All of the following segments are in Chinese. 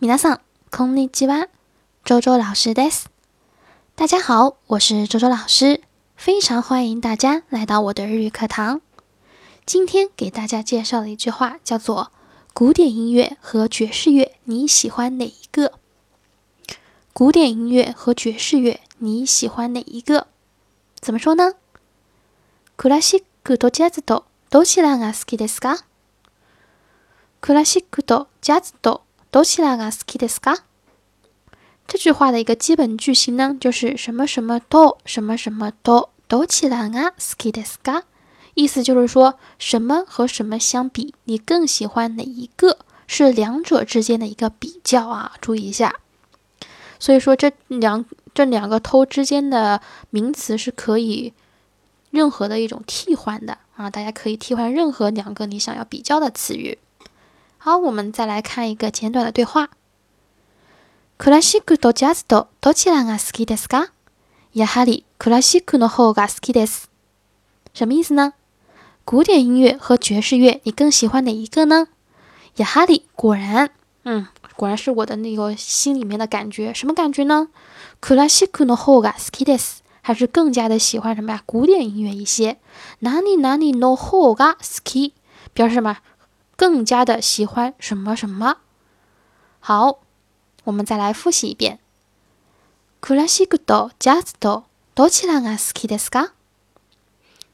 皆さん、こんにちは。周周老师です。大家好，我是周周老师，非常欢迎大家来到我的日语课堂。今天给大家介绍的一句话叫做“古典音乐和爵士乐，你喜欢哪一个？”古典音乐和爵士乐，你喜欢哪一个？怎么说呢？クラシックとジャズとどちらが好きですか？クラシックとジャズと どちらが好きですか？这句话的一个基本句型呢，就是什么什么と什么什么とどちらが好きですか？意思就是说什么和什么相比，你更喜欢哪一个？是两者之间的一个比较啊，注意一下。所以说这两这两个偷之间的名词是可以任何的一种替换的啊，大家可以替换任何两个你想要比较的词语。 好，我们再来看一个简短的对话。クラシックとジャズとどちらが好きですか？やはりクラシックの方が好きです。什么意思呢？古典音乐和爵士乐，你更喜欢哪一个呢？やはり，果然，嗯，果然是我的那个心里面的感觉。什么感觉呢？クラシックの方が好きです，还是更加的喜欢什么呀？古典音乐一些。哪里哪里の方が好き，表示什么？ 更加的喜欢什么什么？好，我们再来复习一遍。クラシックとジャズとどちらが好きですか？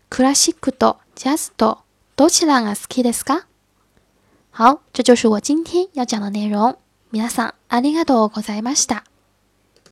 クラシックとジャズとどちらが好きですか？好，这就是我今天要讲的内容。皆さんありがとうございました。